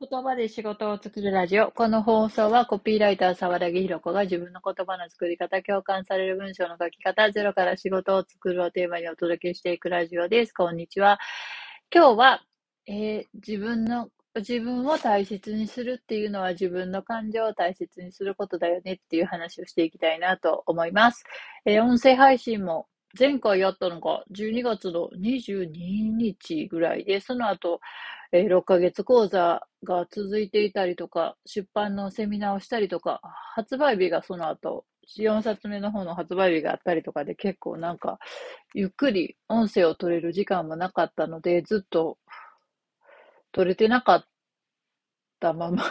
言葉で仕事を作るラジオ。この放送はコピーライター沢田ひろ子が自分の言葉の作り方、共感される文章の書き方、ゼロから仕事を作るをテーマにお届けしていくラジオです。こんにちは。今日は、えー、自分の、自分を大切にするっていうのは自分の感情を大切にすることだよねっていう話をしていきたいなと思います。えー、音声配信も前回やったのが12月の22日ぐらいで、その後、えー、6ヶ月講座が続いていたりとか、出版のセミナーをしたりとか、発売日がその後、4冊目の方の発売日があったりとかで結構なんか、ゆっくり音声を取れる時間もなかったので、ずっと取れてなかったまま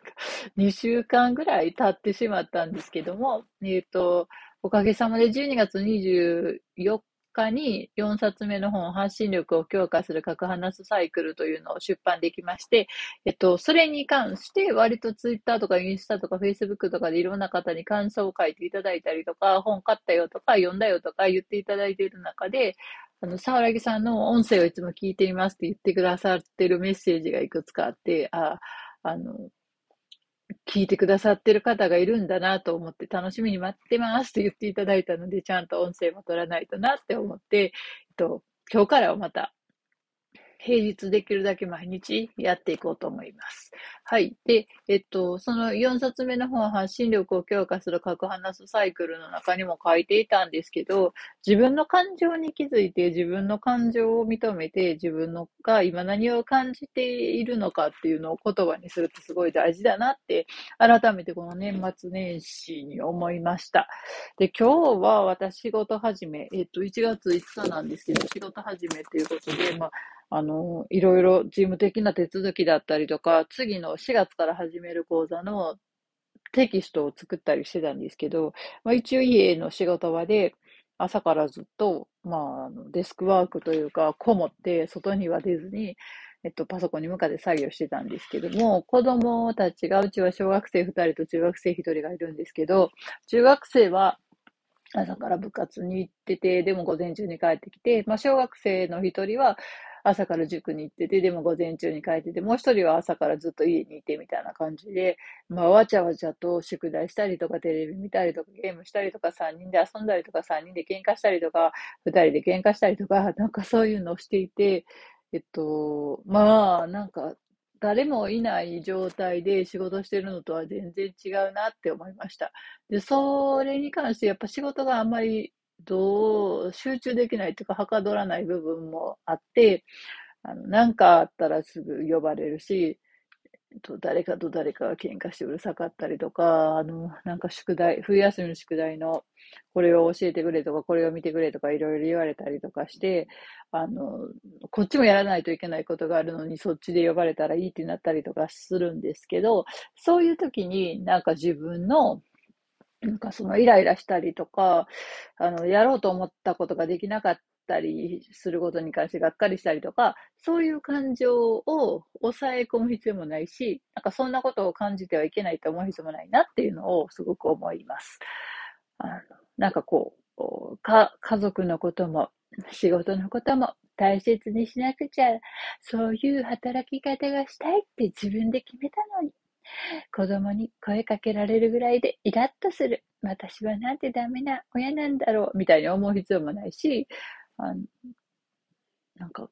2週間ぐらい経ってしまったんですけども、えっ、ー、と、おかげさまで12月24日に4冊目の本、発信力を強化する核話すサイクルというのを出版できまして、えっと、それに関して割とツイッターとかインスタとかフェイスブックとかでいろんな方に感想を書いていただいたりとか、本買ったよとか読んだよとか言っていただいている中で、あの、沢木さんの音声をいつも聞いていますって言ってくださってるメッセージがいくつかあって、あ、あの、聞いてくださってる方がいるんだなと思って楽しみに待ってますと言っていただいたので、ちゃんと音声も取らないとなって思って、えっと、今日からはまた平日できるだけ毎日やっていこうと思います。はい。で、えっと、その4冊目の本、発信力を強化する核話すサイクルの中にも書いていたんですけど、自分の感情に気づいて、自分の感情を認めて、自分のが今何を感じているのかっていうのを言葉にするってすごい大事だなって、改めてこの年末年始に思いました。で、今日は私仕事始め、えっと、1月5日なんですけど、仕事始めということで、まあ、あの、いろいろ事務的な手続きだったりとか、次の4月から始める講座のテキストを作ったりしてたんですけど、まあ、一応家の仕事場で朝からずっと、まあ、デスクワークというか、こもって外には出ずに、えっと、パソコンに向かって作業してたんですけども、子供たちが、うちは小学生2人と中学生1人がいるんですけど、中学生は朝から部活に行ってて、でも午前中に帰ってきて、まあ、小学生の1人は朝から塾に行ってて、でも午前中に帰ってて、もう一人は朝からずっと家にいてみたいな感じで、まあ、わちゃわちゃと宿題したりとか、テレビ見たりとか、ゲームしたりとか、3人で遊んだりとか、3人で喧嘩したりとか、2人で喧嘩したりとか、なんかそういうのをしていて、えっと、まあ、なんか、誰もいない状態で仕事してるのとは全然違うなって思いました。で、それに関してやっぱ仕事があんまりどう、集中できないというか、はかどらない部分もあって、あの、なんかあったらすぐ呼ばれるし、と誰かと誰かが喧嘩してうるさかったりとか、あの、なんか宿題、冬休みの宿題の、これを教えてくれとか、これを見てくれとか、いろいろ言われたりとかして、あの、こっちもやらないといけないことがあるのに、そっちで呼ばれたらいいってなったりとかするんですけど、そういう時になんか自分のなんかそのイライラしたりとか、あの、やろうと思ったことができなかったりすることに関してがっかりしたりとか、そういう感情を抑え込む必要もないし、なんかそんなことを感じてはいけないと思う必要もないなっていうのをすごく思います。あのなんかこう、か、家族のことも、仕事のことも大切にしなくちゃ、そういう働き方がしたいって自分で決めた、子供に声かけられるぐらいでイラッとする。私はなんてダメな親なんだろう、みたいに思う必要もないし、あのなんか、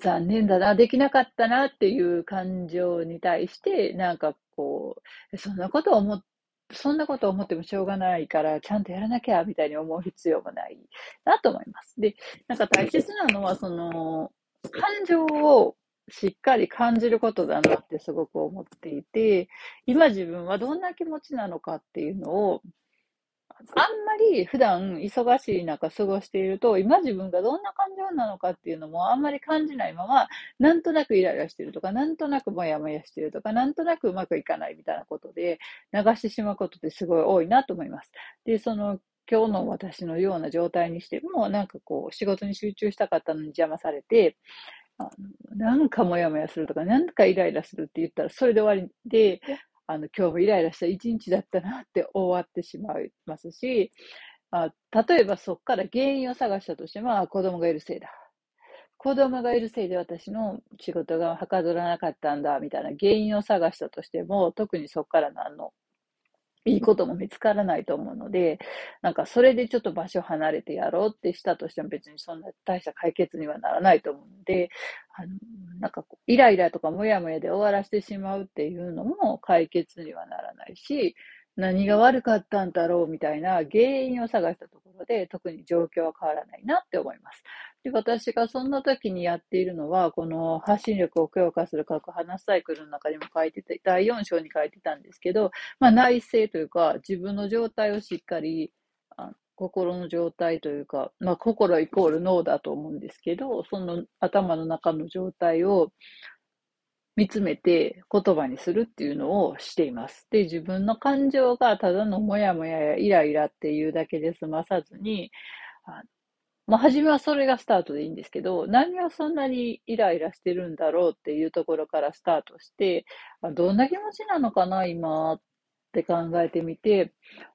残念だな、できなかったなっていう感情に対して、なんかこう、そんなこと思っそんなこと思ってもしょうがないから、ちゃんとやらなきゃ、みたいに思う必要もないなと思います。で、なんか大切なのは、その、感情をしっかり感じることだなってすごく思っていて、今自分はどんな気持ちなのかっていうのを、あんまり普段忙しい中過ごしていると、今自分がどんな感情なのかっていうのもあんまり感じないまま、なんとなくイライラしてるとか、なんとなくモヤモヤしてるとか、なんとなくうまくいかないみたいなことで流してしまうことってすごい多いなと思います。で、その今日の私のような状態にしても、なんかこう仕事に集中したかったのに邪魔されて、あのなんかモヤモヤするとか、なんかイライラするって言ったら、それで終わりで、あの、今日もイライラした一日だったなって終わってしまいますし、あ例えばそこから原因を探したとしても、あ子供がいるせいだ。子供がいるせいで私の仕事がはかどらなかったんだ、みたいな原因を探したとしても、特にそこから何のいいことも見つからないと思うので、なんかそれでちょっと場所離れてやろうってしたとしても別にそんな大した解決にはならないと思うので、あの、なんかイライラとかモヤモヤで終わらせてしまうっていうのも解決にはならないし、何が悪かったんだろうみたいな原因を探したところで特に状況は変わらないなって思います。で私がそんな時にやっているのは、この発信力を強化する核話サイクルの中にも書いてて、第4章に書いてたんですけど、まあ、内政というか、自分の状態をしっかり、あ心の状態というか、まあ、心イコール脳だと思うんですけど、その頭の中の状態を見つめて言葉にするっていうのをしています。で、自分の感情がただのモヤモヤやイライラっていうだけで済まさずに、まあ、初めはそれがスタートでいいんですけど、何をそんなにイライラしてるんだろうっていうところからスタートして、どんな気持ちなのかな、今って考えてみて、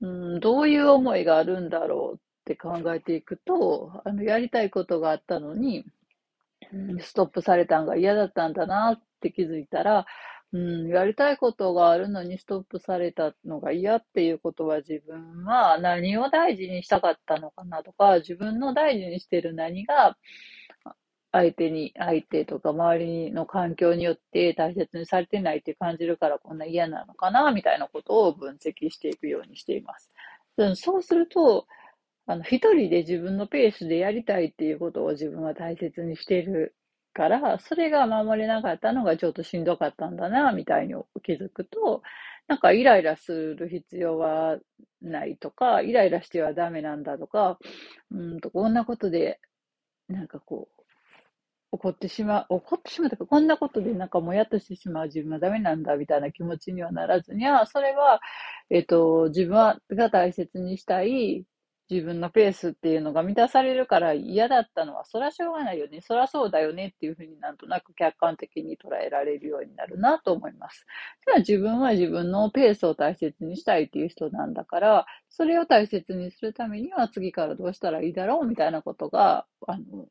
うん、どういう思いがあるんだろうって考えていくと、あの、やりたいことがあったのに、ストップされたんが嫌だったんだなって気づいたら、うん、やりたいことがあるのにストップされたのが嫌っていうことは自分は何を大事にしたかったのかなとか、自分の大事にしてる何が相手に、相手とか周りの環境によって大切にされてないって感じるからこんな嫌なのかなみたいなことを分析していくようにしています。そうすると、あの、一人で自分のペースでやりたいっていうことを自分は大切にしているから、それが守れなかったのがちょっとしんどかったんだな、みたいに気づくと、なんかイライラする必要はないとか、イライラしてはダメなんだとか、うんと、こんなことで、なんかこう、怒ってしまう、怒ってしまうとか、こんなことでなんかもやっとしてしまう自分はダメなんだみたいな気持ちにはならずには、それは、えっ、と、自分が大切にしたい自分のペースっていうのが満たされるから嫌だったのは、そらしょうがないよね、そらそうだよねっていうふうになんとなく客観的に捉えられるようになるなと思います。じゃあ自分は自分のペースを大切にしたいっていう人なんだから、それを大切にするためには次からどうしたらいいだろうみたいなことが、あの、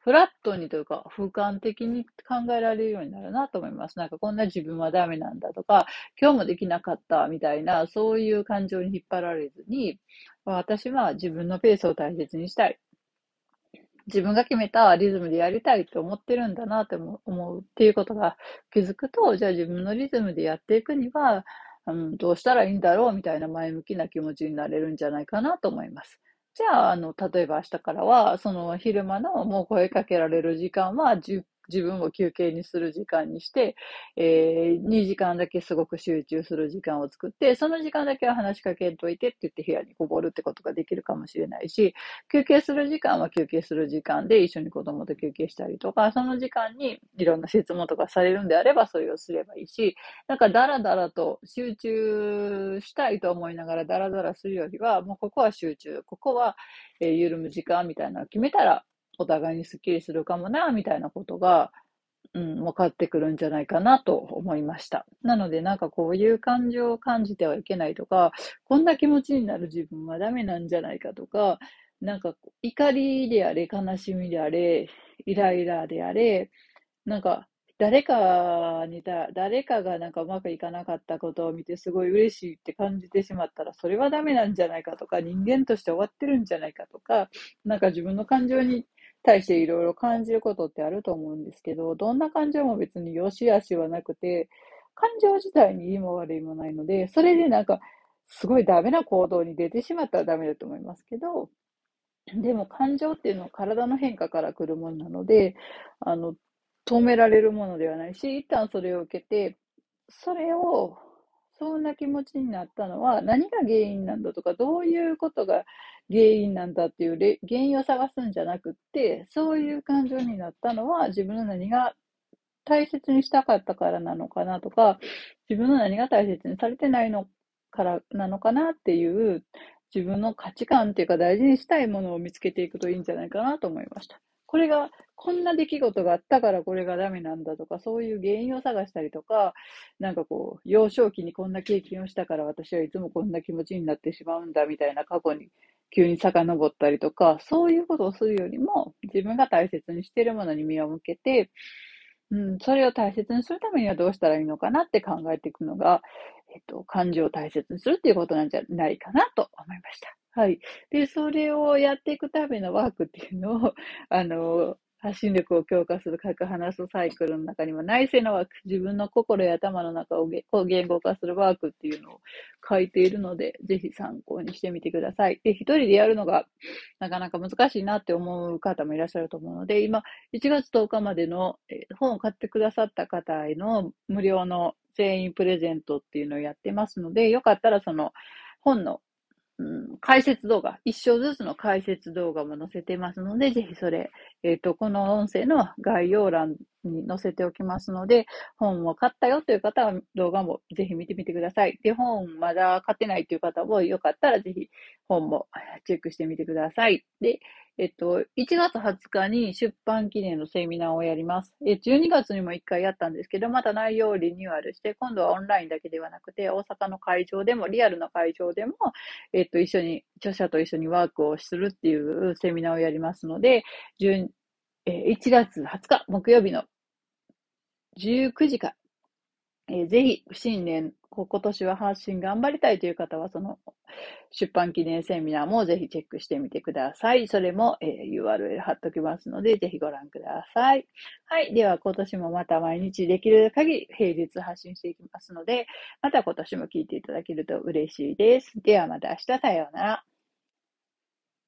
フラットにというか、俯瞰的に考えられるようになるなと思います。なんかこんな自分はダメなんだとか、今日もできなかったみたいな、そういう感情に引っ張られずに、私は自分のペースを大切にしたい。自分が決めたリズムでやりたいと思ってるんだなって思うっていうことが気づくと、じゃあ自分のリズムでやっていくには、うん、どうしたらいいんだろうみたいな前向きな気持ちになれるんじゃないかなと思います。じゃあ、あの、例えば明日からは、その昼間のもう声かけられる時間は10自分を休憩にする時間にして、えー、2時間だけすごく集中する時間を作って、その時間だけは話しかけといてって言って部屋にこぼるってことができるかもしれないし、休憩する時間は休憩する時間で一緒に子供と休憩したりとか、その時間にいろんな質問とかされるんであればそれをすればいいし、なんかダラダラと集中したいと思いながらダラダラするよりは、もうここは集中、ここは、緩む時間みたいなのを決めたら、お互いにスッキリするかもな、みたいなことが、うん、分かってくるんじゃないかなと思いました。なので、なんかこういう感情を感じてはいけないとか、こんな気持ちになる自分はダメなんじゃないかとか、なんか怒りであれ、悲しみであれ、イライラであれ、なんか誰かにだ、誰かがなんかうまくいかなかったことを見てすごい嬉しいって感じてしまったら、それはダメなんじゃないかとか、人間として終わってるんじゃないかとか、なんか自分の感情に対していろいろ感じることってあると思うんですけど、どんな感情も別に良し悪しはなくて、感情自体にいいも悪いもないので、それでなんか、すごいダメな行動に出てしまったらダメだと思いますけど、でも感情っていうのは体の変化から来るものなので、あの、止められるものではないし、一旦それを受けて、それをそんな気持ちになったのは何が原因なんだとか、どういうことが原因なんだっていう原因を探すんじゃなくって、そういう感情になったのは自分の何が大切にしたかったからなのかなとか、自分の何が大切にされてないのからなのかなっていう自分の価値観っていうか大事にしたいものを見つけていくといいんじゃないかなと思いました。これが、こんな出来事があったからこれがダメなんだとか、そういう原因を探したりとか、なんかこう、幼少期にこんな経験をしたから私はいつもこんな気持ちになってしまうんだみたいな過去に急に遡ったりとか、そういうことをするよりも、自分が大切にしているものに身を向けて、うん、それを大切にするためにはどうしたらいいのかなって考えていくのが、えっと、感情を大切にするっていうことなんじゃないかなと思いました。はい。で、それをやっていくためのワークっていうのを、あの、発信力を強化する書く話すサイクルの中には内政のワーク、自分の心や頭の中を言語化するワークっていうのを書いているので、ぜひ参考にしてみてください。で、一人でやるのがなかなか難しいなって思う方もいらっしゃると思うので、今、1月10日までの、え本を買ってくださった方への無料の全員プレゼントっていうのをやってますので、よかったらその本のうん、解説動画、一章ずつの解説動画も載せてますので、ぜひそれ、えっ、ー、と、この音声の概要欄に載せておきますので、本を買ったよという方は動画もぜひ見てみてください。で、本まだ買ってないという方もよかったらぜひ本もチェックしてみてください。で、えっと、1月20日に出版記念のセミナーをやります。え12月にも1回やったんですけど、また内容をリニューアルして、今度はオンラインだけではなくて、大阪の会場でも、リアルの会場でも、えっと、一緒に、著者と一緒にワークをするっていうセミナーをやりますので、1月20日木曜日の19時から、え、ぜひ、新年、今年は発信頑張りたいという方は、その出版記念セミナーもぜひチェックしてみてください。それも、えー、URL 貼っときますので、ぜひご覧ください。はい。では、今年もまた毎日できる限り平日発信していきますので、また今年も聞いていただけると嬉しいです。ではまた明日さようなら。